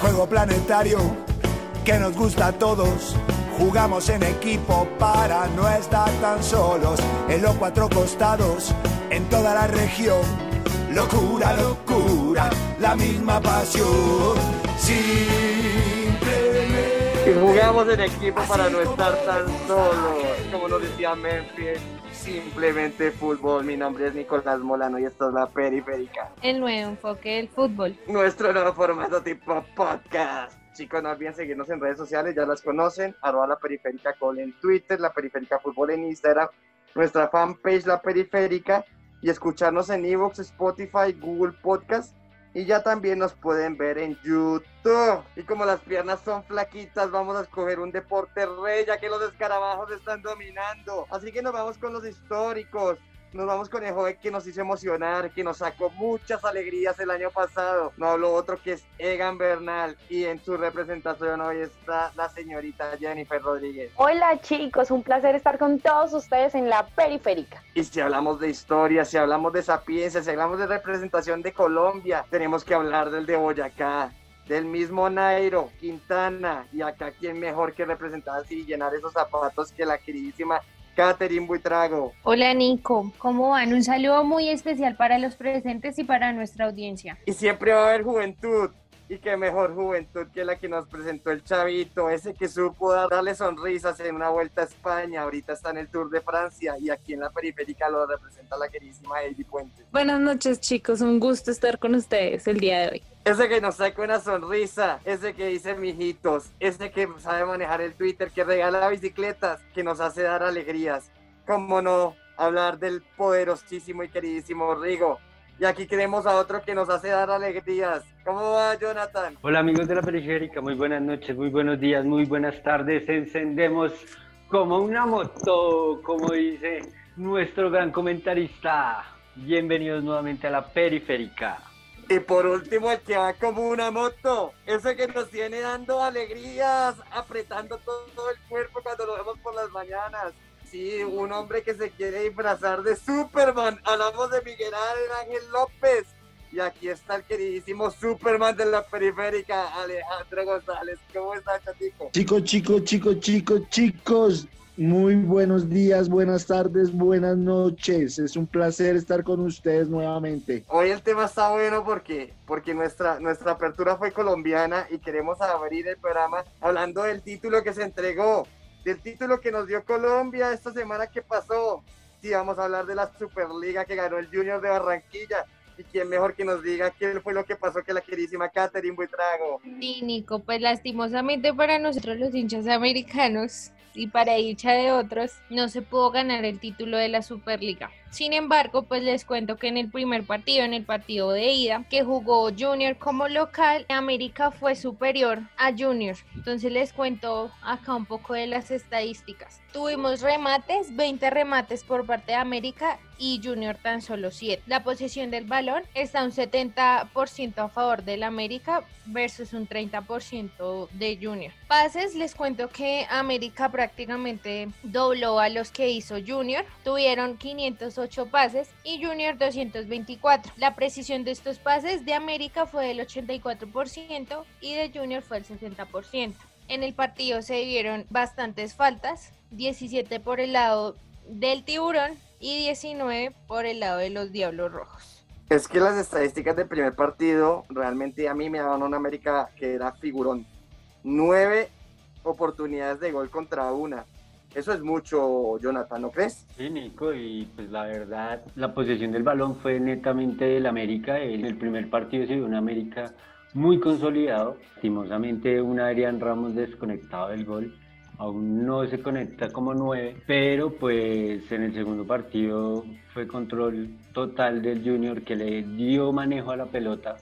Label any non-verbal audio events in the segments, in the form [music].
juego planetario que nos gusta a todos. Jugamos en equipo para no estar tan solos en los cuatro costados, en toda la región. Locura, locura, la misma pasión. Simplemente. Y jugamos en equipo para no estar tan solos. Como nos decía Memphis, simplemente fútbol. Mi nombre es Nicolás Molano y esto es La Periférica. El nuevo enfoque del fútbol. Nuestro nuevo formato tipo podcast. Chicos, no olviden seguirnos en redes sociales, ya las conocen, arroba la periférica col en Twitter, la periférica fútbol en Instagram, nuestra fanpage La Periférica y escucharnos en Evox, Spotify, Google Podcast y ya también nos pueden ver en YouTube. Y como las piernas son flaquitas, vamos a escoger un deporte rey, ya que los escarabajos están dominando. Así que nos vamos con los históricos. Nos vamos con el joven que nos hizo emocionar, que nos sacó muchas alegrías el año pasado. No hablo otro que es Egan Bernal y en su representación hoy está la señorita Jennifer Rodríguez. Hola chicos, un placer estar con todos ustedes en la periférica. Y si hablamos de historia, si hablamos de sapiencia, si hablamos de representación de Colombia, tenemos que hablar del de Boyacá, del mismo Nairo, Quintana, y acá quién mejor que representar así y llenar esos zapatos que la queridísima Catherine Buitrago. Hola Nico, ¿cómo van? Un saludo muy especial para los presentes y para nuestra audiencia. Y siempre va a haber juventud. Y qué mejor juventud que la que nos presentó el chavito, ese que supo darle sonrisas en una vuelta a España, ahorita está en el Tour de Francia y aquí en la periférica lo representa la queridísima Heidi Puente. Buenas noches chicos, un gusto estar con ustedes el día de hoy. Ese que nos saca una sonrisa, ese que dice mijitos, ese que sabe manejar el Twitter, que regala bicicletas, que nos hace dar alegrías. ¿Cómo no hablar del poderosísimo y queridísimo Rigo? Y aquí queremos a otro que nos hace dar alegrías. ¿Cómo va, Jonathan? Hola amigos de la periférica, muy buenas noches, muy buenos días, muy buenas tardes. Encendemos como una moto, como dice nuestro gran comentarista. Bienvenidos nuevamente a la periférica. Y por último, el que va como una moto, ese que nos tiene dando alegrías, apretando todo el cuerpo cuando lo vemos por las mañanas. Sí, un hombre que se quiere disfrazar de Superman. Hablamos de Miguel Ángel López. Y aquí está el queridísimo Superman de la periférica, Alejandro González. ¿Cómo está, chatico? Chicos, chicos, chicos, chicos, chicos. Muy buenos días, buenas tardes, buenas noches. Es un placer estar con ustedes nuevamente. Hoy el tema está bueno porque, porque nuestra, nuestra apertura fue colombiana y queremos abrir el programa hablando del título que se entregó, del título que nos dio Colombia esta semana que pasó. Sí, vamos a hablar de la Superliga que ganó el Junior de Barranquilla. Y quién mejor que nos diga qué fue lo que pasó que la queridísima Catherine Buitrago. Sí, Nico, pues lastimosamente para nosotros los hinchas americanos y para dicha de otros, no se pudo ganar el título de la Superliga. Sin embargo, pues les cuento que en el primer partido, en el partido de ida, que jugó Junior como local, América fue superior a Junior. Entonces les cuento acá un poco de las estadísticas. Tuvimos remates, 20 remates por parte de América y Junior tan solo 7. La posición del balón está un 70% a favor del América versus un 30% de Junior. Pases, les cuento que América prácticamente dobló a los que hizo Junior. Tuvieron 508 pases y Junior 224. La precisión de estos pases de América fue del 84% y de Junior fue el 60%. En el partido se dieron bastantes faltas, 17 por el lado del tiburón y 19 por el lado de los Diablos Rojos. Es que las estadísticas del primer partido realmente a mí me daban una América que era figurón. Nueve oportunidades de gol contra una. Eso es mucho, Jonathan, ¿no crees? Sí, Nico, y pues la verdad, la posesión del balón fue netamente del América. En el primer partido se dio un América muy consolidado. Lastimosamente, un Adrián Ramos desconectado del gol. Aún no se conecta como nueve, pero pues en el segundo partido fue control total del Junior que le dio manejo a la pelota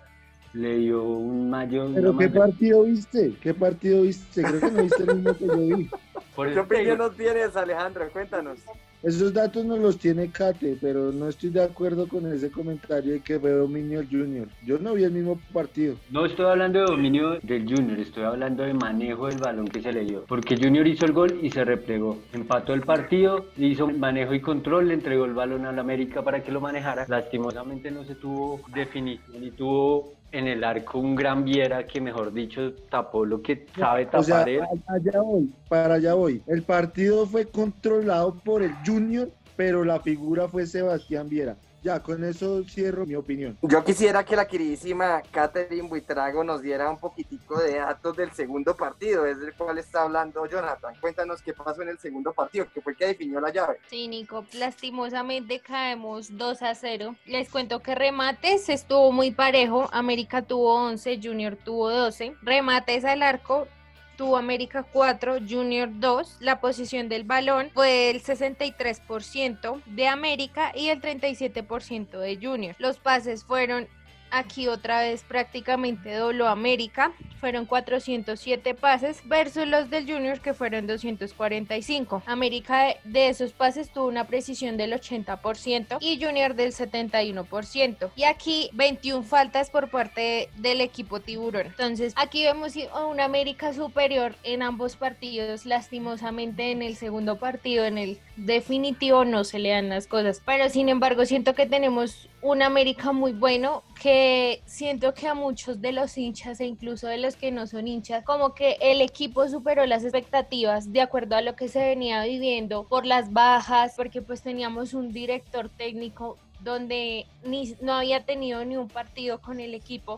le dio un mayor. ¿Pero qué partido viste? ¿Qué partido viste? Creo que no viste el mismo que yo vi. [laughs] Por ¿Qué opinión nos tienes, Alejandro? Cuéntanos. Esos datos no los tiene Kate, pero no estoy de acuerdo con ese comentario de que fue dominio del Junior. Yo no vi el mismo partido. No estoy hablando de dominio del Junior, estoy hablando de manejo del balón que se le dio. Porque Junior hizo el gol y se replegó. Empató el partido, hizo manejo y control, le entregó el balón al América para que lo manejara. Lastimosamente no se tuvo definición ni tuvo en el arco un gran Viera que, mejor dicho, tapó lo que sabe tapar O sea, él. allá voy, para allá voy. El partido fue controlado por el Junior, pero la figura fue Sebastián Viera. Ya, con eso cierro mi opinión. Yo quisiera que la queridísima Catherine Buitrago nos diera un poquitico de datos del segundo partido, es del cual está hablando Jonathan. Cuéntanos qué pasó en el segundo partido, que fue el que definió la llave. Sí, Nico, lastimosamente caemos 2 a 0. Les cuento que remates estuvo muy parejo. América tuvo 11, Junior tuvo 12. Remates al arco tuvo América 4, Junior 2. La posición del balón fue el 63% de América y el 37% de Junior. Los pases fueron aquí otra vez prácticamente dobló América, fueron 407 pases versus los del Junior que fueron 245. América de, esos pases tuvo una precisión del 80% y Junior del 71%. Y aquí 21 faltas por parte del equipo tiburón. Entonces aquí vemos una América superior en ambos partidos. Lastimosamente en el segundo partido, en el definitivo, no se le dan las cosas. Pero sin embargo siento que tenemos un América muy bueno que siento que a muchos de los hinchas e incluso de los que no son hinchas, como que el equipo superó las expectativas de acuerdo a lo que se venía viviendo por las bajas, porque pues teníamos un director técnico donde ni, no había tenido ni un partido con el equipo.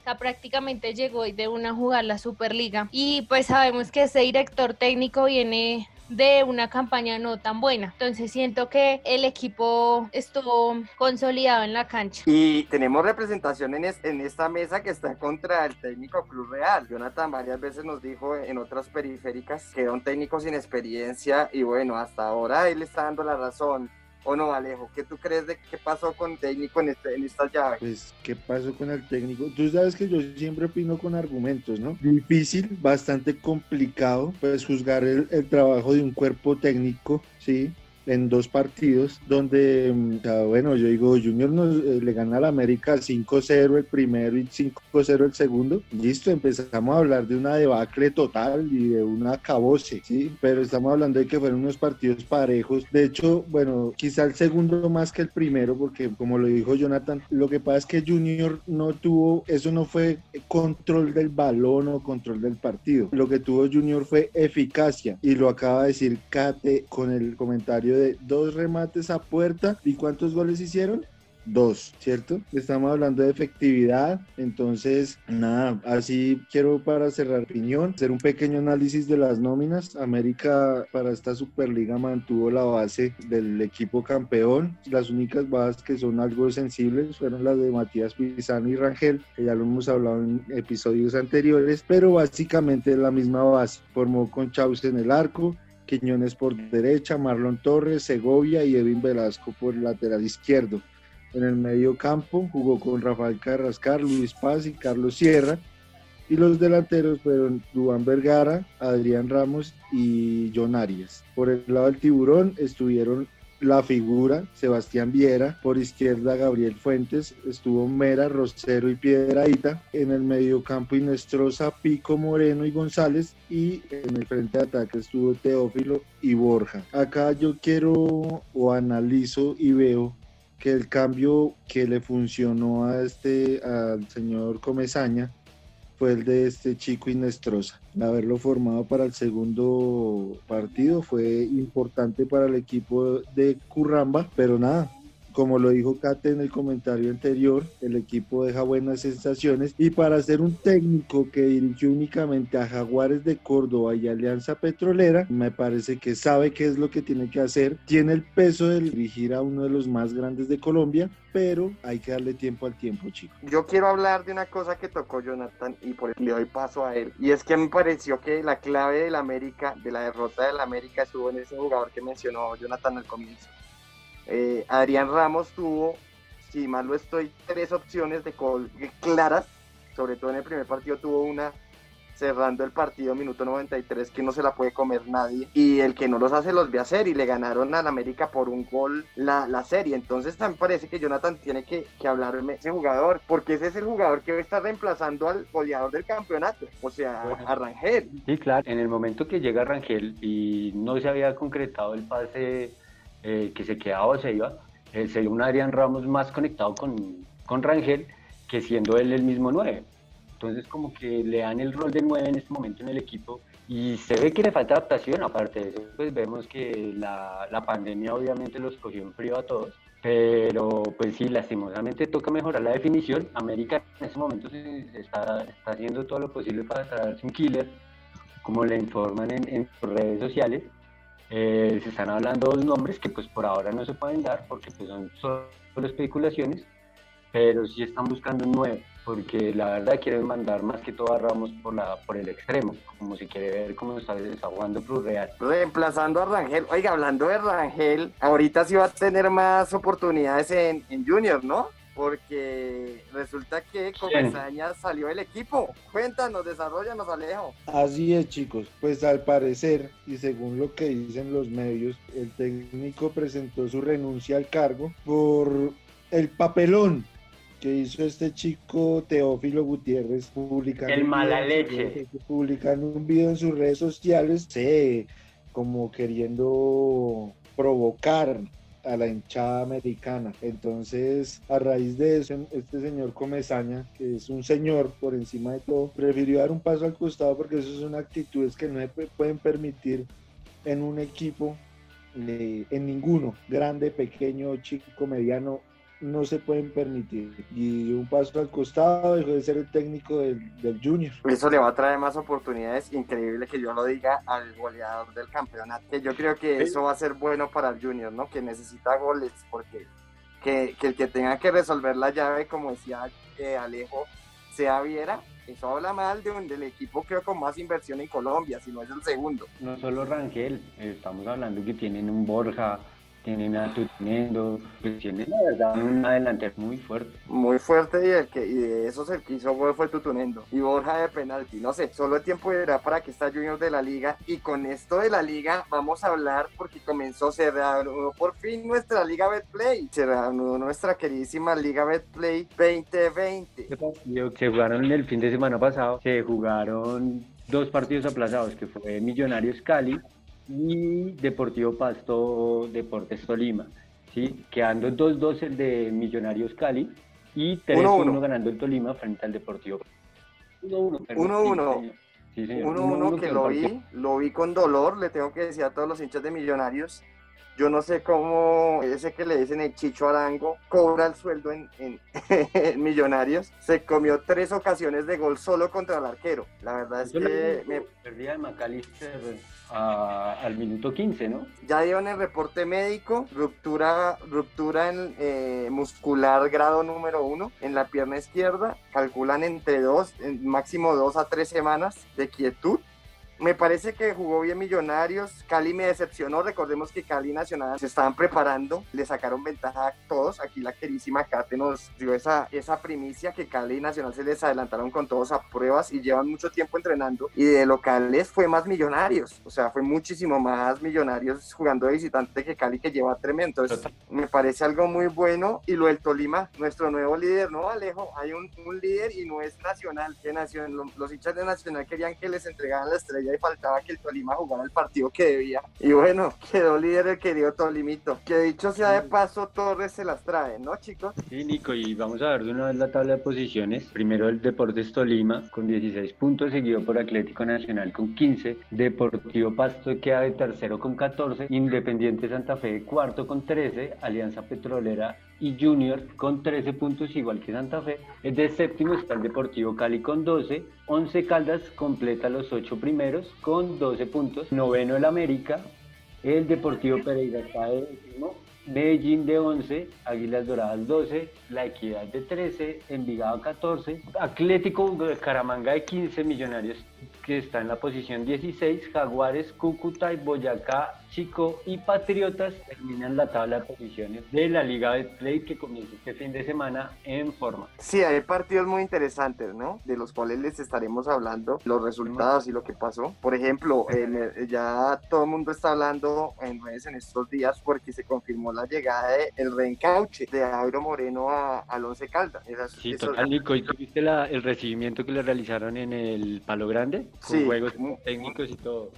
O sea, prácticamente llegó de una jugar la Superliga. Y pues sabemos que ese director técnico viene de una campaña no tan buena. Entonces siento que el equipo estuvo consolidado en la cancha. Y tenemos representación en, en esta mesa que está contra el técnico Cruz Real. Jonathan varias veces nos dijo en otras periféricas que era un técnico sin experiencia y bueno, hasta ahora él está dando la razón. ¿O no, Alejo? ¿Qué tú crees de qué pasó con el técnico en, este, en esta llave? Pues, ¿qué pasó con el técnico? Tú sabes que yo siempre opino con argumentos, ¿no? Difícil, bastante complicado, pues juzgar el, el trabajo de un cuerpo técnico, ¿sí? En dos partidos, donde, mm, bueno, yo digo, Junior eh, le gana al América 5-0 el primero y 5-0 el segundo. Listo, empezamos a hablar de una debacle total y de una acabose, ¿sí? Pero estamos hablando de que fueron unos partidos parejos. De hecho, bueno, quizá el segundo más que el primero, porque como lo dijo Jonathan, lo que pasa es que Junior no tuvo, eso no fue control del balón o control del partido. Lo que tuvo Junior fue eficacia y lo acaba de decir Kate con el comentario dos remates a puerta y cuántos goles hicieron. Dos, ¿cierto? Estamos hablando de efectividad, entonces, nada, así quiero para cerrar opinión, hacer un pequeño análisis de las nóminas. América para esta Superliga mantuvo la base del equipo campeón. Las únicas bajas que son algo sensibles fueron las de Matías Pizano y Rangel, que ya lo hemos hablado en episodios anteriores, pero básicamente la misma base. Formó con Chaus en el arco, Quiñones por derecha, Marlon Torres, Segovia y Edwin Velasco por lateral izquierdo. En el medio campo jugó con Rafael Carrascar, Luis Paz y Carlos Sierra. Y los delanteros fueron Dubán Vergara, Adrián Ramos y John Arias. Por el lado del tiburón estuvieron la figura, Sebastián Viera, por izquierda Gabriel Fuentes, estuvo Mera, Rosero y Piedraíta, en el medio campo Inestrosa, Pico, Moreno y González, y en el frente de ataque estuvo Teófilo y Borja. Acá yo quiero o analizo y veo que el cambio que le funcionó a este al señor Comezaña fue el de este chico Inestrosa. Haberlo formado para el segundo partido fue importante para el equipo de Curramba, pero nada. Como lo dijo Kate en el comentario anterior, el equipo deja buenas sensaciones y para ser un técnico que dirigió únicamente a Jaguares de Córdoba y Alianza Petrolera, me parece que sabe qué es lo que tiene que hacer, tiene el peso de dirigir a uno de los más grandes de Colombia, pero hay que darle tiempo al tiempo, chicos. Yo quiero hablar de una cosa que tocó Jonathan y por eso le doy paso a él. Y es que me pareció que la clave del América, de la derrota del América, estuvo en ese jugador que mencionó Jonathan al comienzo. Eh, Adrián Ramos tuvo, si mal lo estoy, tres opciones de gol claras. Sobre todo en el primer partido tuvo una cerrando el partido minuto 93 que no se la puede comer nadie y el que no los hace los ve hacer y le ganaron al América por un gol la, la serie entonces también parece que Jonathan tiene que, que hablarme ese jugador porque ese es el jugador que está reemplazando al goleador del campeonato o sea a Rangel Sí, claro. En el momento que llega Rangel y no se había concretado el pase eh, que se quedaba o se iba, eh, sería un Adrián Ramos más conectado con, con Rangel que siendo él el mismo 9. Entonces como que le dan el rol de 9 en este momento en el equipo y se ve que le falta adaptación, aparte de eso, pues vemos que la, la pandemia obviamente los cogió en frío a todos, pero pues sí, lastimosamente toca mejorar la definición. América en este momento se, está, está haciendo todo lo posible para traerse un killer, como le informan en, en redes sociales. Eh, se están hablando dos nombres que pues por ahora no se pueden dar porque pues son solo especulaciones, pero sí están buscando un nuevo, porque la verdad quieren mandar más que todo a Ramos por, la, por el extremo, como si quiere ver cómo está, está jugando Cruz Real. Reemplazando a Rangel. Oiga, hablando de Rangel, ahorita sí va a tener más oportunidades en, en Junior, ¿no? Porque resulta que Comesaña salió del equipo. Cuéntanos, desarrollanos, Alejo. Así es, chicos. Pues al parecer, y según lo que dicen los medios, el técnico presentó su renuncia al cargo por el papelón que hizo este chico Teófilo Gutiérrez publicando El mala leche. publicando un video en sus redes sociales sí, como queriendo provocar a la hinchada americana. Entonces a raíz de eso este señor Comesaña que es un señor por encima de todo prefirió dar un paso al costado porque eso son actitudes que no se pu- pueden permitir en un equipo eh, en ninguno, grande, pequeño, chico, mediano, no se pueden permitir. Y un paso al costado, dejó de ser el técnico del, del Junior. Eso le va a traer más oportunidades. Increíble que yo lo diga al goleador del campeonato. Que yo creo que eso va a ser bueno para el Junior, ¿no? Que necesita goles, porque que, que el que tenga que resolver la llave, como decía eh, Alejo, sea Viera. Eso habla mal de un, del equipo, creo, con más inversión en Colombia, si no es el segundo. No solo Rangel, eh, estamos hablando que tienen un Borja, tienen a Tutinendo, pues tienen la verdad un delantero muy fuerte. Muy fuerte y, el que, y de esos el que hizo gol fue Tutunendo. Y Borja de penalti. No sé, solo el tiempo dirá para que está Junior de la liga. Y con esto de la liga vamos a hablar porque comenzó, se reanudó por fin nuestra liga Betplay. Se reanudó nuestra queridísima liga Betplay 2020. Este partido que se jugaron el fin de semana pasado, se jugaron dos partidos aplazados, que fue Millonarios Cali y Deportivo Pasto Deportes Tolima, ¿sí? quedando 2-2 el de Millonarios Cali y 3-1 1-1. ganando el Tolima frente al Deportivo. 1-1. perdón, 1-1. sí. Sí, señor. 1-1 que quedó lo vi, lo vi con dolor, le tengo que decir a todos los hinchas de Millonarios. Yo no sé cómo ese que le dicen el Chicho Arango cobra el sueldo en, en- [laughs] en Millonarios. Se comió tres ocasiones de gol solo contra el arquero. La verdad es que me, perdía de McAllister a- al minuto 15, ¿no? ya dieron el reporte médico, ruptura, ruptura en, eh, muscular grado número uno en la pierna izquierda. Calculan entre dos, en máximo dos a tres semanas de quietud. Me parece que jugó bien Millonarios. Cali me decepcionó. Recordemos que Cali y Nacional se estaban preparando. Le sacaron ventaja a todos. Aquí la querísima Kate nos dio esa, esa primicia que Cali y Nacional se les adelantaron con todos a pruebas y llevan mucho tiempo entrenando. Y de locales fue más Millonarios. O sea, fue muchísimo más Millonarios jugando de visitante que Cali que lleva tremendo. Entonces, me parece algo muy bueno. Y lo del Tolima, nuestro nuevo líder, ¿no, Alejo? Hay un, un líder y no es Nacional. Que nación, lo- los hinchas de Nacional querían que les entregaran la estrella y faltaba que el Tolima jugara el partido que debía. Y bueno, [laughs] quedó líder el querido Tolimito. Que dicho sea de paso, Torres se las trae, ¿no, chicos? Sí, Nico, y vamos a ver de una vez la tabla de posiciones. Primero el Deportes Tolima con 16 puntos, seguido por Atlético Nacional con 15, Deportivo Pasto queda de tercero con 14, Independiente Santa Fe de cuarto con 13, Alianza Petrolera y Junior con 13 puntos, igual que Santa Fe. De séptimo está el Deportivo Cali con 12, 11 Caldas completa los 8 primeros con 12 puntos, noveno el América, el Deportivo Pereira está de décimo, Medellín de 11, Águilas Doradas 12, La Equidad de 13, Envigado 14, Atlético Caramanga de 15, Millonarios que está en la posición 16, Jaguares, Cúcuta y Boyacá, Chico y Patriotas terminan la tabla de posiciones de la Liga de Play que comienza este fin de semana en forma. Sí, hay partidos muy interesantes, ¿no? De los cuales les estaremos hablando, los resultados y lo que pasó. Por ejemplo, en el- ya todo el mundo está hablando en redes en estos días porque se confirmó la llegada del el reencauche de Airo Moreno a, al Once Caldas. Esas- Sí, esos- total, Nico. ¿Y tuviste la- el recibimiento que le realizaron en el Palo Grande? Con Sí, juegos mu- técnicos y todo.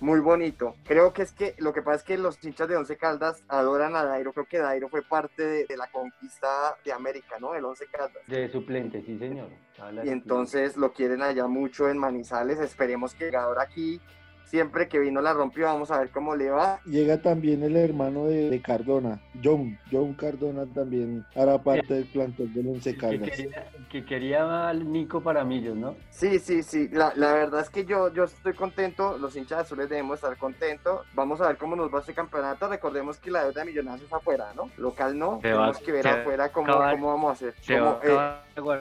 muy bonito. Creo que es que lo que pasa es que los hinchas de Once Caldas adoran a Dairo. Creo que Dairo fue parte de, de la conquista de América, ¿no? El Once Caldas. De suplente, sí, señor. Y entonces lo quieren allá mucho en Manizales. Esperemos que ahora aquí siempre que vino la rompió, vamos a ver cómo le va. Llega también el hermano de, de Cardona, John, John Cardona también hará parte del plantel del Once Que Caldas. quería, que quería al Nico para Millos, ¿no? Sí, sí, sí. La, la verdad es que yo, yo estoy contento. Los hinchas azules debemos estar contentos. Vamos a ver cómo nos va este campeonato. Recordemos que la deuda de Millonarios es afuera, ¿no? Local no. Se va- Tenemos que ver afuera cómo, cómo vamos a hacer. Se va a Cómo, eh,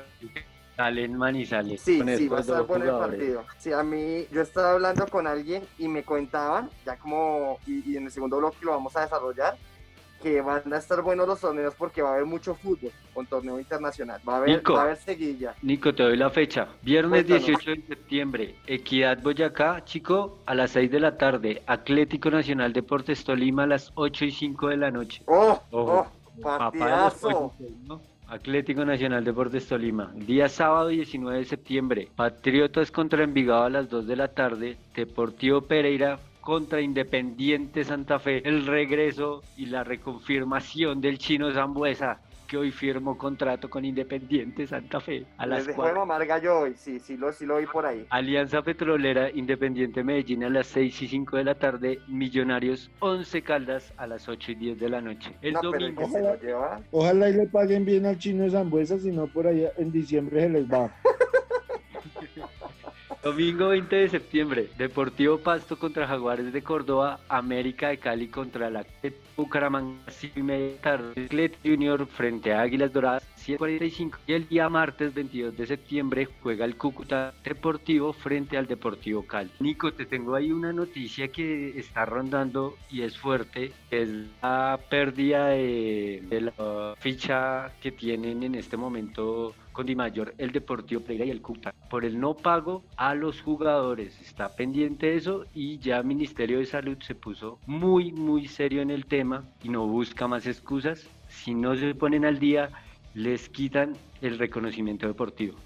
acabar de guardar- sale en Manizales. Sí, con sí, va a estar bueno el partido. Sí, a mí, yo estaba hablando con alguien y me contaban, ya como, y, y en el segundo bloque lo vamos a desarrollar, que van a estar buenos los torneos porque va a haber mucho fútbol con torneo internacional. Va a haber, Nico. va a haber seguilla. Nico, te doy la fecha. Viernes Cuéntanos. 18 de septiembre, Equidad Boyacá, chico, a las 6 de la tarde. Atlético Nacional Deportes Tolima a las 8 y 5 de la noche. ¡Oh! Ojo. ¡Oh! Papá de los ¡Partidazo! Atlético Nacional Deportes Tolima. Día sábado 19 de septiembre. Patriotas contra Envigado a las 2 de la tarde. Deportivo Pereira contra Independiente Santa Fe. El regreso y la reconfirmación del chino Zambuesa, que hoy firmó contrato con Independiente Santa Fe a las Les dejó de 4. mamar gallo hoy, sí, sí lo, sí lo vi por ahí. Alianza Petrolera Independiente Medellín a las 6 y 5 de la tarde, Millonarios 11 Caldas a las 8 y 10 de la noche. El no, pero domingo que se lo lleva. Ojalá y le paguen bien al chino de Zambuesa, si no por allá en diciembre se les va. [laughs] Domingo 20 de septiembre, Deportivo Pasto contra Jaguares de Córdoba, América de Cali contra la Bucaramanga, 5 y media tarde, Junior frente a Águilas Doradas, 7.45 y el día martes 22 de septiembre juega el Cúcuta Deportivo frente al Deportivo Cali. Nico, te tengo ahí una noticia que está rondando y es fuerte, es la pérdida de la ficha que tienen en este momento con Di Mayor, el Deportivo Pereira y el Cúcuta por el no pago a los jugadores. Está pendiente eso y ya el Ministerio de Salud se puso muy, muy serio en el tema y no busca más excusas. Si no se ponen al día, les quitan el reconocimiento deportivo.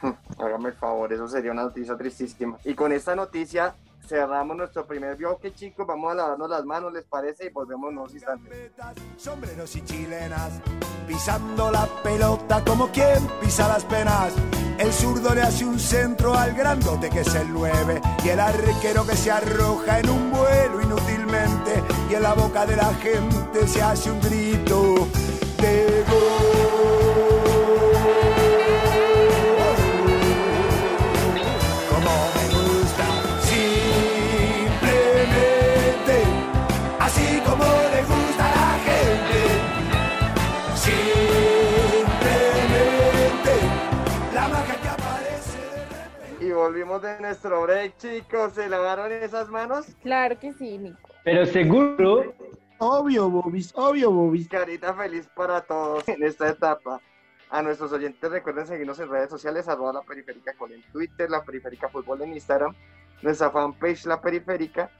[laughs] Hágame el favor, eso sería una noticia tristísima. Y con esta noticia cerramos nuestro primer bloque, chicos. Vamos a lavarnos las manos, ¿les parece? Y volvemos unos instantes. Sombreros y chilenas, pisando la pelota como quien pisa las penas. El zurdo le hace un centro al grandote que es el 9 y el arquero que se arroja en un vuelo inútilmente y en la boca de la gente se hace un grito de gol. De nuestro break, chicos. ¿Se lavaron esas manos? Claro que sí, Nico. Pero seguro, Obvio, Bobis, obvio, Bobis. Carita feliz para todos en esta etapa. A nuestros oyentes recuerden seguirnos en redes sociales, arroba la periférica con en Twitter, la periférica fútbol en Instagram, nuestra fanpage la periférica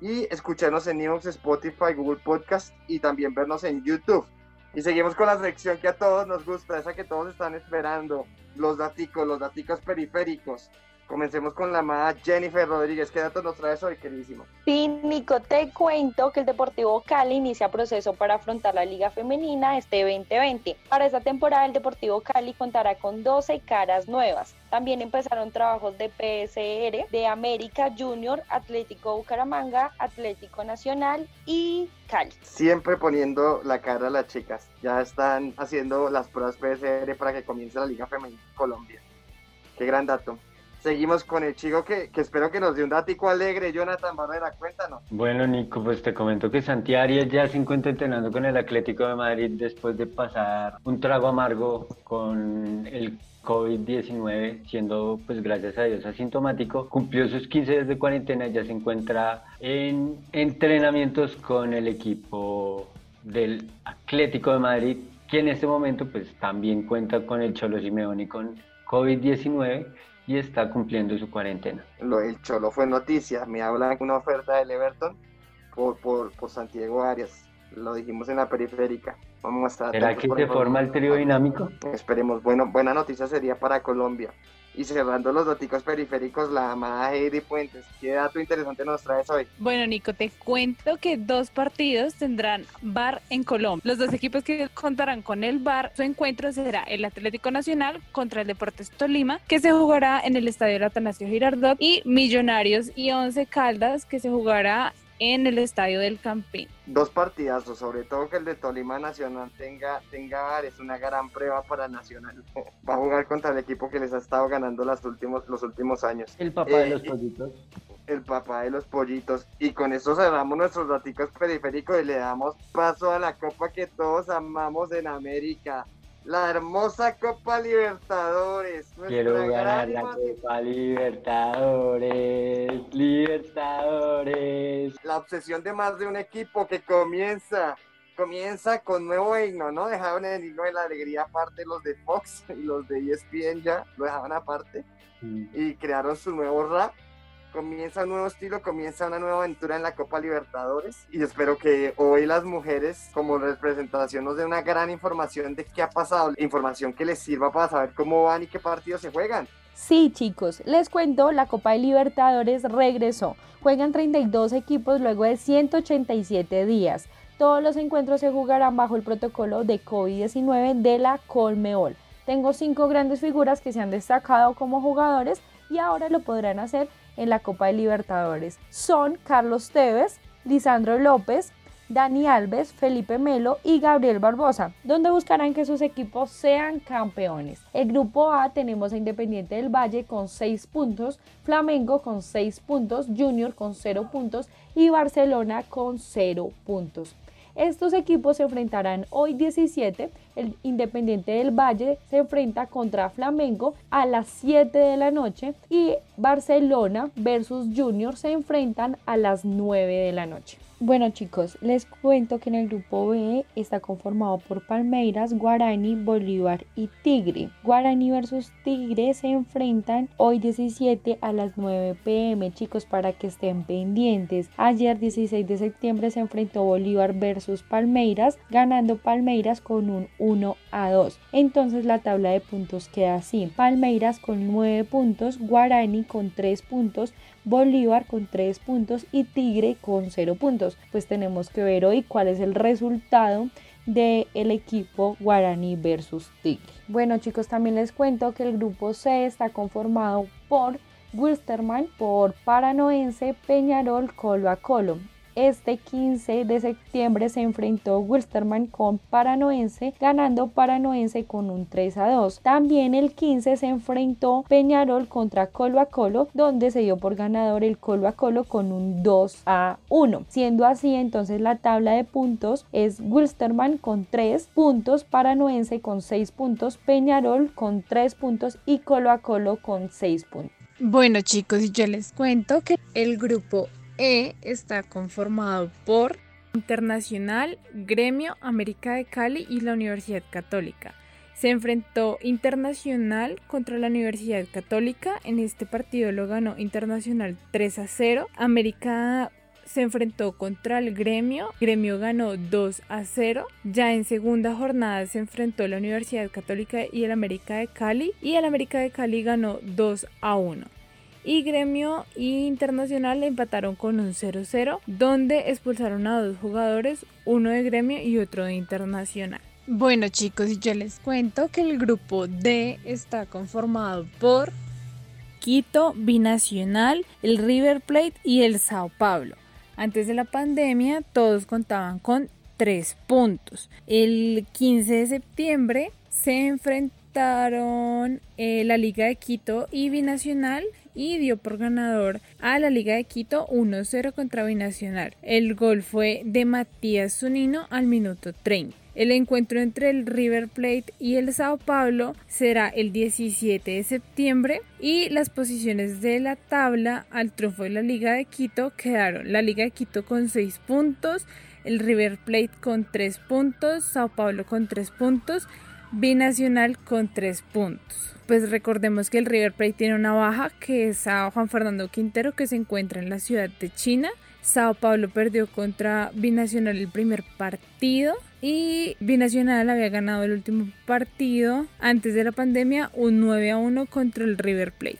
y escucharnos en Evox, Spotify, Google Podcast y también vernos en YouTube. Y seguimos con la sección que a todos nos gusta, esa que todos están esperando, los daticos, los daticos periféricos. Comencemos con la amada Jennifer Rodríguez. ¿Qué datos nos traes hoy, queridísimo? Sí, Nico, te cuento que el Deportivo Cali inicia proceso para afrontar la Liga Femenina este 2020. Para esta temporada, el Deportivo Cali contará con 12 caras nuevas. También empezaron trabajos de PSR, de América Junior, Atlético Bucaramanga, Atlético Nacional y Cali. Siempre poniendo la cara a las chicas. Ya están haciendo las pruebas PSR para que comience la Liga Femenina en Colombia. Qué gran dato. Seguimos con el chico que, espero que nos dé un datico alegre. Jonathan Barrera, cuéntanos. Bueno, Nico, pues te comento que Santi Arias ya se encuentra entrenando con el Atlético de Madrid después de pasar un trago amargo con el COVID-19, siendo pues gracias a Dios asintomático. Cumplió sus 15 días de cuarentena y ya se encuentra en entrenamientos con el equipo del Atlético de Madrid, que en este momento pues también cuenta con el Cholo Simeone y con COVID-19 y está cumpliendo su cuarentena. Lo, el Cholo fue noticia. Me hablan una oferta del Everton por, por, por Santiago Arias. Lo dijimos en la periférica. Vamos a estar ¿Será que se forma el trío dinámico? Esperemos. Bueno, buena noticia sería para Colombia. Y cerrando los daticos periféricos, la amada Heidi Puentes. ¿Qué dato interesante nos traes hoy? Bueno, Nico, te cuento que dos partidos tendrán bar en Colombia. Los dos equipos que contarán con el bar, su encuentro será el Atlético Nacional contra el Deportes Tolima, que se jugará en el Estadio Atanasio Girardot, y Millonarios y Once Caldas, que se jugará en el Estadio del Campín. Dos partidazos, sobre todo que el de Tolima Nacional tenga, tenga es una gran prueba para Nacional. [laughs] Va a jugar contra el equipo que les ha estado ganando los últimos, los últimos años. El papá de Eh, los y- pollitos. el papá de los pollitos. Y con eso cerramos nuestros daticos periféricos y le damos paso a la copa que todos amamos en América. La hermosa Copa Libertadores. Quiero ganar la Copa Libertadores. Libertadores. La obsesión de más de un equipo que comienza. Comienza con nuevo himno, ¿no? Dejaron el himno de la alegría aparte los de Fox y los de ESPN ya lo dejaban aparte. Mm. y crearon su nuevo rap. Comienza un nuevo estilo, comienza una nueva aventura en la Copa Libertadores y espero que hoy las mujeres como representación nos den una gran información de qué ha pasado, información que les sirva para saber cómo van y qué partidos se juegan. Sí, chicos, les cuento, la Copa de Libertadores regresó. Juegan 32 equipos luego de 187 días. Todos los encuentros se jugarán bajo el protocolo de COVID-19 de la Colmeol. Tengo cinco grandes figuras que se han destacado como jugadores y ahora lo podrán hacer en la Copa de Libertadores. Son Carlos Tevez, Lisandro López, Dani Alves, Felipe Melo y Gabriel Barbosa, donde buscarán que sus equipos sean campeones. El grupo A tenemos a Independiente del Valle con 6 puntos, Flamengo con 6 puntos, Junior con 0 puntos y Barcelona con 0 puntos. Estos equipos se enfrentarán hoy 17. El Independiente del Valle se enfrenta contra Flamengo a las 7 de la noche y Barcelona versus Junior se enfrentan a las 9 de la noche. Bueno chicos, les cuento que en el grupo B está conformado por Palmeiras, Guarani, Bolívar y Tigre. Guarani versus Tigre se enfrentan hoy 17 a las 9 pm chicos para que estén pendientes. Ayer 16 de septiembre se enfrentó Bolívar versus Palmeiras, ganando Palmeiras con un 1 a 2. Entonces la tabla de puntos queda así. Palmeiras con 9 puntos, Guarani con 3 puntos, Bolívar con 3 puntos y Tigre con 0 puntos. Pues tenemos que ver hoy cuál es el resultado del equipo Guarani versus Tigre. Bueno chicos, también les cuento que el grupo C está conformado por Wilstermann, por Paranoense, Peñarol, Colo a Colo. Este 15 de septiembre se enfrentó Wilstermann con Paranoense, ganando Paranoense con un 3 a 2. También el 15 se enfrentó Peñarol contra Colo a Colo, donde se dio por ganador el Colo a Colo con un 2 a 1. Siendo así, entonces la tabla de puntos es Wilstermann con 3 puntos, Paranoense con 6 puntos, Peñarol con 3 puntos y Colo a Colo con 6 puntos. Bueno chicos, yo les cuento que el grupo E está conformado por Internacional, Gremio, América de Cali y la Universidad Católica. Se enfrentó Internacional contra la Universidad Católica. En este partido lo ganó Internacional 3 a 0. América se enfrentó contra el Gremio. Gremio ganó 2 a 0. Ya en segunda jornada se enfrentó la Universidad Católica y el América de Cali. Y el América de Cali ganó 2 a 1 y Gremio y Internacional empataron con un 0-0, donde expulsaron a dos jugadores, uno de Gremio y otro de Internacional. Bueno chicos, y yo les cuento que el grupo D está conformado por Quito, Binacional, el River Plate y el Sao Paulo. Antes de la pandemia todos contaban con 3 puntos. El 15 de septiembre se enfrentaron eh, la Liga de Quito y Binacional y dio por ganador a la Liga de Quito 1-0 contra Binacional. El gol fue de Matías Zunino al minuto 30. El encuentro entre el River Plate y el Sao Paulo será el 17 de septiembre y las posiciones de la tabla al triunfo de la Liga de Quito quedaron la Liga de Quito con 6 puntos, el River Plate con 3 puntos, Sao Paulo con 3 puntos, Binacional con 3 puntos. Pues recordemos que el River Plate tiene una baja que es a Juan Fernando Quintero que se encuentra en la ciudad de China. Sao Paulo perdió contra Binacional el primer partido y Binacional había ganado el último partido antes de la pandemia un 9 a 1 contra el River Plate.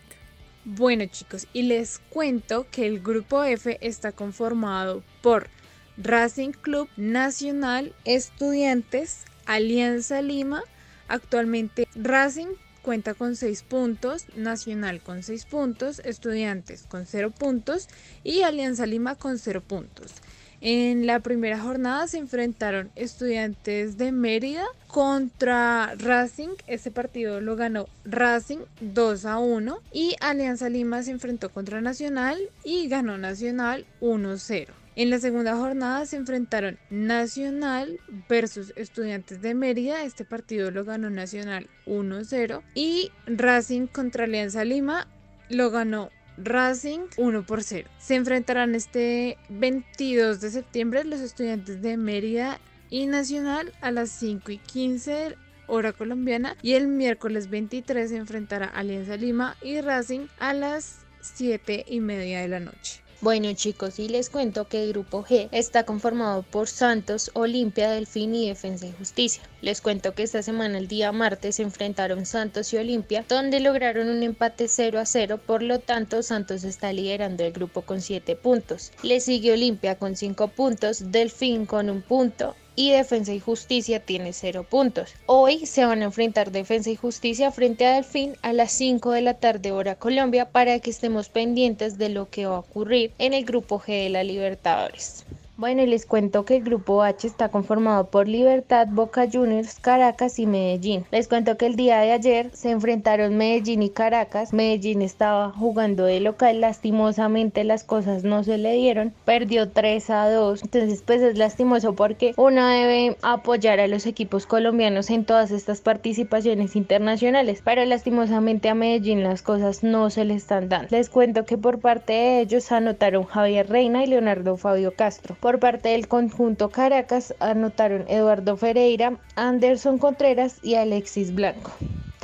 Bueno chicos, y les cuento que el grupo F está conformado por Racing Club Nacional, Estudiantes, Alianza Lima, actualmente Racing cuenta con 6 puntos, Nacional con 6 puntos, Estudiantes con 0 puntos y Alianza Lima con 0 puntos. En la primera jornada se enfrentaron estudiantes de Mérida contra Racing. Este partido lo ganó Racing 2 a 1 y Alianza Lima se enfrentó contra Nacional y ganó Nacional 1 0. En la segunda jornada se enfrentaron Nacional versus Estudiantes de Mérida. Este partido lo ganó Nacional 1-0. Y Racing contra Alianza Lima lo ganó Racing 1 por 0. Se enfrentarán este 22 de septiembre los estudiantes de Mérida y Nacional a las 5 y 15 hora colombiana y el miércoles 23 se enfrentará Alianza Lima y Racing a las 7 y media de la noche. Bueno chicos, y les cuento que el grupo G está conformado por Santos, Olimpia, Delfín y Defensa y Justicia. Les cuento que esta semana el día martes se enfrentaron Santos y Olimpia, donde lograron un empate 0 a 0, por lo tanto Santos está liderando el grupo con 7 puntos. Le sigue Olimpia con 5 puntos, Delfín con un punto y Defensa y Justicia tiene 0 puntos. Hoy se van a enfrentar Defensa y Justicia frente a Delfín a las 5 de la tarde hora Colombia para que estemos pendientes de lo que va a ocurrir en el grupo G de la Libertadores. Bueno, y les cuento que el grupo H está conformado por Libertad, Boca Juniors, Caracas y Medellín. Les cuento que el día de ayer se enfrentaron Medellín y Caracas. Medellín estaba jugando de local, lastimosamente las cosas no se le dieron, perdió 3 a 2. Entonces, pues es lastimoso porque uno debe apoyar a los equipos colombianos en todas estas participaciones internacionales, pero lastimosamente a Medellín las cosas no se le están dando. Les cuento que por parte de ellos anotaron Javier Reina y Leonardo Fabio Castro. Por parte del conjunto Caracas anotaron Eduardo Ferreira, Anderson Contreras y Alexis Blanco.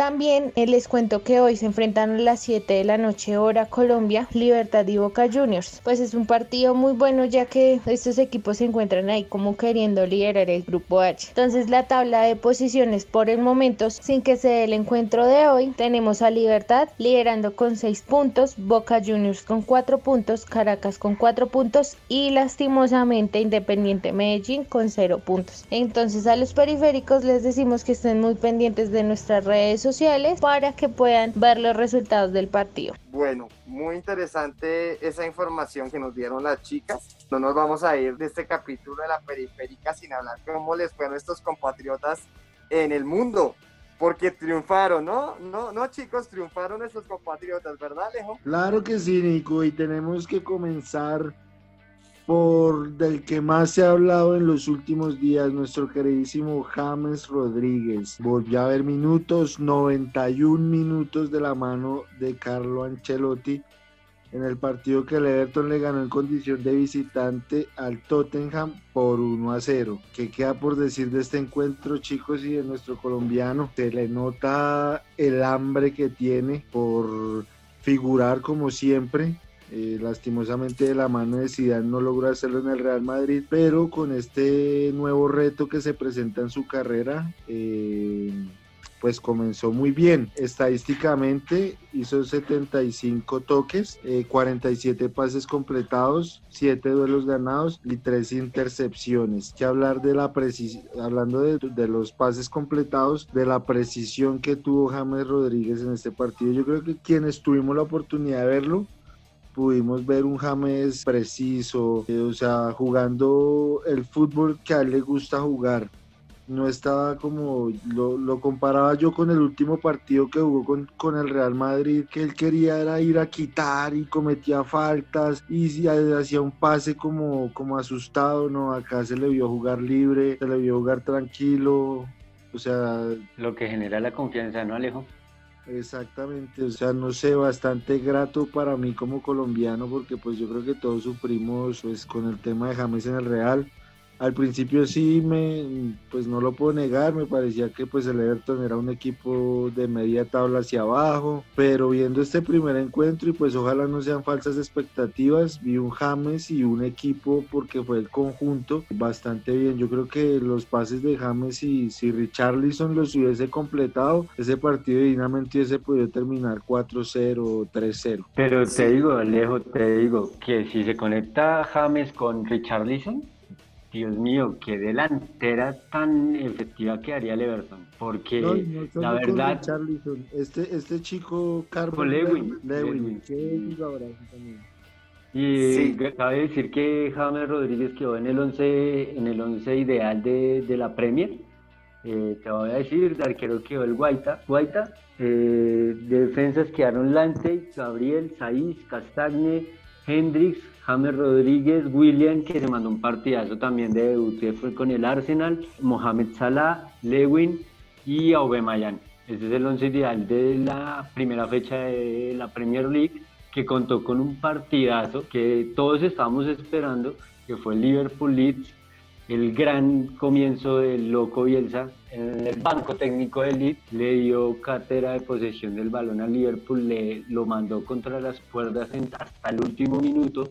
También eh, les cuento que hoy se enfrentan a las 7 de la noche hora Colombia, Libertad y Boca Juniors. Pues es un partido muy bueno ya que estos equipos se encuentran ahí como queriendo liderar el grupo H. Entonces la tabla de posiciones por el momento sin que se dé el encuentro de hoy tenemos a Libertad liderando con 6 puntos, Boca Juniors con 4 puntos, Caracas con 4 puntos y lastimosamente Independiente Medellín con 0 puntos. Entonces a los periféricos les decimos que estén muy pendientes de nuestras redes sociales sociales para que puedan ver los resultados del partido. Bueno, muy interesante esa información que nos dieron las chicas. No nos vamos a ir de este capítulo de la periférica sin hablar cómo les fueron estos compatriotas en el mundo. Porque triunfaron, ¿no? No, no, chicos, triunfaron nuestros compatriotas, ¿verdad, Alejo? Claro que sí, Nico, y tenemos que comenzar por del que más se ha hablado en los últimos días, nuestro queridísimo James Rodríguez. Volvió a ver minutos, 91 minutos de la mano de Carlo Ancelotti en el partido que el Everton le ganó en condición de visitante al Tottenham por 1 a 0. ¿Qué queda por decir de este encuentro, chicos, y de nuestro colombiano? Se le nota el hambre que tiene por figurar como siempre eh, lastimosamente de la mano de Zidane no logró hacerlo en el Real Madrid, pero con este nuevo reto que se presenta en su carrera, eh, pues comenzó muy bien. Estadísticamente hizo 75 toques, 47 eh, pases completados, 7 duelos ganados y 3 intercepciones. Hablar de la precisión, hablando de, de, los pases completados, de la precisión que tuvo James Rodríguez en este partido. Yo creo que quienes tuvimos la oportunidad de verlo, pudimos ver un James preciso, eh, o sea, jugando el fútbol que a él le gusta jugar. No estaba como, lo, comparaba yo con el último partido que jugó con, con, el Real Madrid, que él quería era ir a quitar y cometía faltas y hacía un pase como, como asustado, ¿no? Acá se le vio jugar libre, se le vio jugar tranquilo, o sea... Lo que genera la confianza, ¿no, Alejo? Exactamente, o sea, no sé, bastante grato para mí como colombiano porque pues yo creo que todos sufrimos pues con el tema de James en el Real, al principio sí me, pues no lo puedo negar, me parecía que pues el Everton era un equipo de media tabla hacia abajo, pero viendo este primer encuentro y pues ojalá no sean falsas expectativas, vi un James y un equipo porque fue el conjunto bastante bien. Yo creo que los pases de James y si Richarlison los hubiese completado, ese partido dignamente hubiese podido terminar 4-0 3-0. Pero te digo, Alejo, te digo que si se conecta James con Richarlison, Dios mío, qué delantera tan efectiva que haría el Everton. Porque la verdad. Este, este chico Carlos Lewin. Lewin. Y cabe decir que James Rodríguez quedó en el 11 en el once ideal de, de la Premier. Eh, te voy a decir, de arquero quedó el Guaita. Guaita. Eh, defensas quedaron Lante, Gabriel, Saiz, Castagne, Hendrix, James Rodríguez, William, que se mandó un partidazo también de debut, fue con el Arsenal, Mohamed Salah, Lewin y Aubameyang. Ese es el once ideal de la primera fecha de la Premier League, que contó con un partidazo que todos estábamos esperando, que fue Liverpool Leeds, el gran comienzo del loco Bielsa. En el banco técnico del Leeds, le dio cátedra de posesión del balón a Liverpool, le lo mandó contra las cuerdas hasta el último minuto.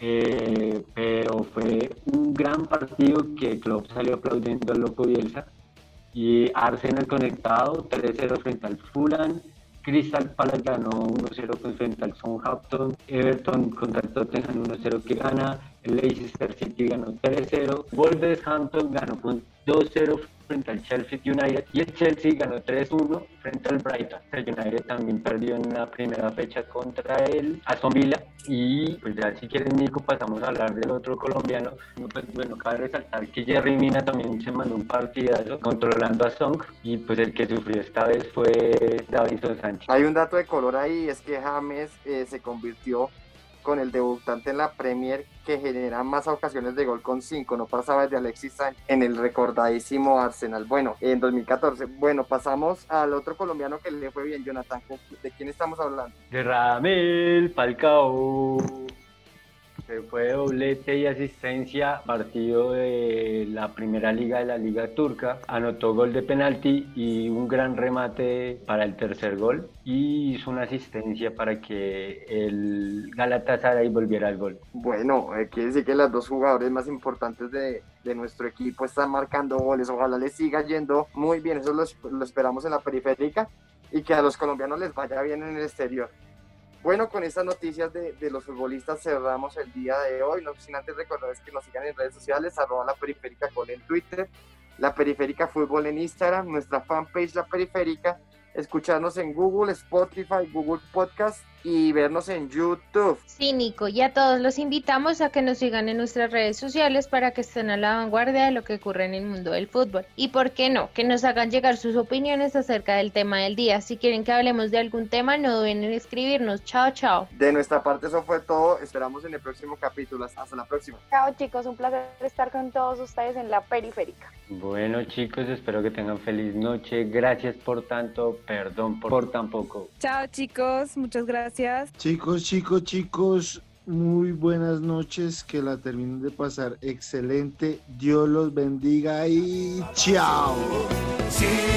Eh, pero fue un gran partido que Klopp salió aplaudiendo al loco Bielsa. Y Arsenal conectado 3-0 frente al Fulham Crystal Palace ganó 1-0 frente al Southampton. Everton contra el Tottenham 1-0 que gana. Leicester City ganó 3-0 Wolverhampton ganó 2-0 frente al Chelsea United y el Chelsea ganó 3-1 frente al Brighton. El United también perdió en la primera fecha contra el Aston Villa y pues ya si quieren Nico pasamos a hablar del otro colombiano. Pues, bueno, cabe resaltar que Jerry Mina también se mandó un partidazo controlando a Song y pues el que sufrió esta vez fue David Sánchez. Hay un dato de color ahí, es que James eh, se convirtió con el debutante en la Premier que genera más ocasiones de gol con 5, no pasaba de Alexis Sánchez en el recordadísimo Arsenal. Bueno, en 2014, bueno, pasamos al otro colombiano que le fue bien, Jonathan. ¿De quién estamos hablando? De Ramel Falcao fue doblete y asistencia, partido de la primera liga de la liga turca, anotó gol de penalti y un gran remate para el tercer gol y hizo una asistencia para que el Galatasaray volviera al gol. Bueno, eh, quiere decir que los dos jugadores más importantes de, de, nuestro equipo están marcando goles, ojalá les siga yendo muy bien, eso lo, lo esperamos en la periférica y que a los colombianos les vaya bien en el exterior. Bueno, con estas noticias de, los futbolistas cerramos el día de hoy. No sin antes que nos sigan en redes sociales, arroba la periférica con en Twitter, la periférica fútbol en Instagram, nuestra fanpage la periférica, escucharnos en Google, Spotify, Google Podcast y vernos en YouTube. Sí, Nico, y a todos los invitamos a que nos sigan en nuestras redes sociales para que estén a la vanguardia de lo que ocurre en el mundo del fútbol. Y por qué no, que nos hagan llegar sus opiniones acerca del tema del día. Si quieren que hablemos de algún tema, no duden en escribirnos. Chao, chao. De nuestra parte eso fue todo. Esperamos en el próximo capítulo. Hasta la próxima. Chao, chicos. Un placer estar con todos ustedes en la periférica. Bueno, chicos, espero que tengan feliz noche. Gracias por tanto. Perdón por, por tan poco. Chao, chicos. Muchas gracias. Chicos, chicos, chicos, muy buenas noches, que la terminen de pasar excelente. Dios los bendiga y chao. Simplemente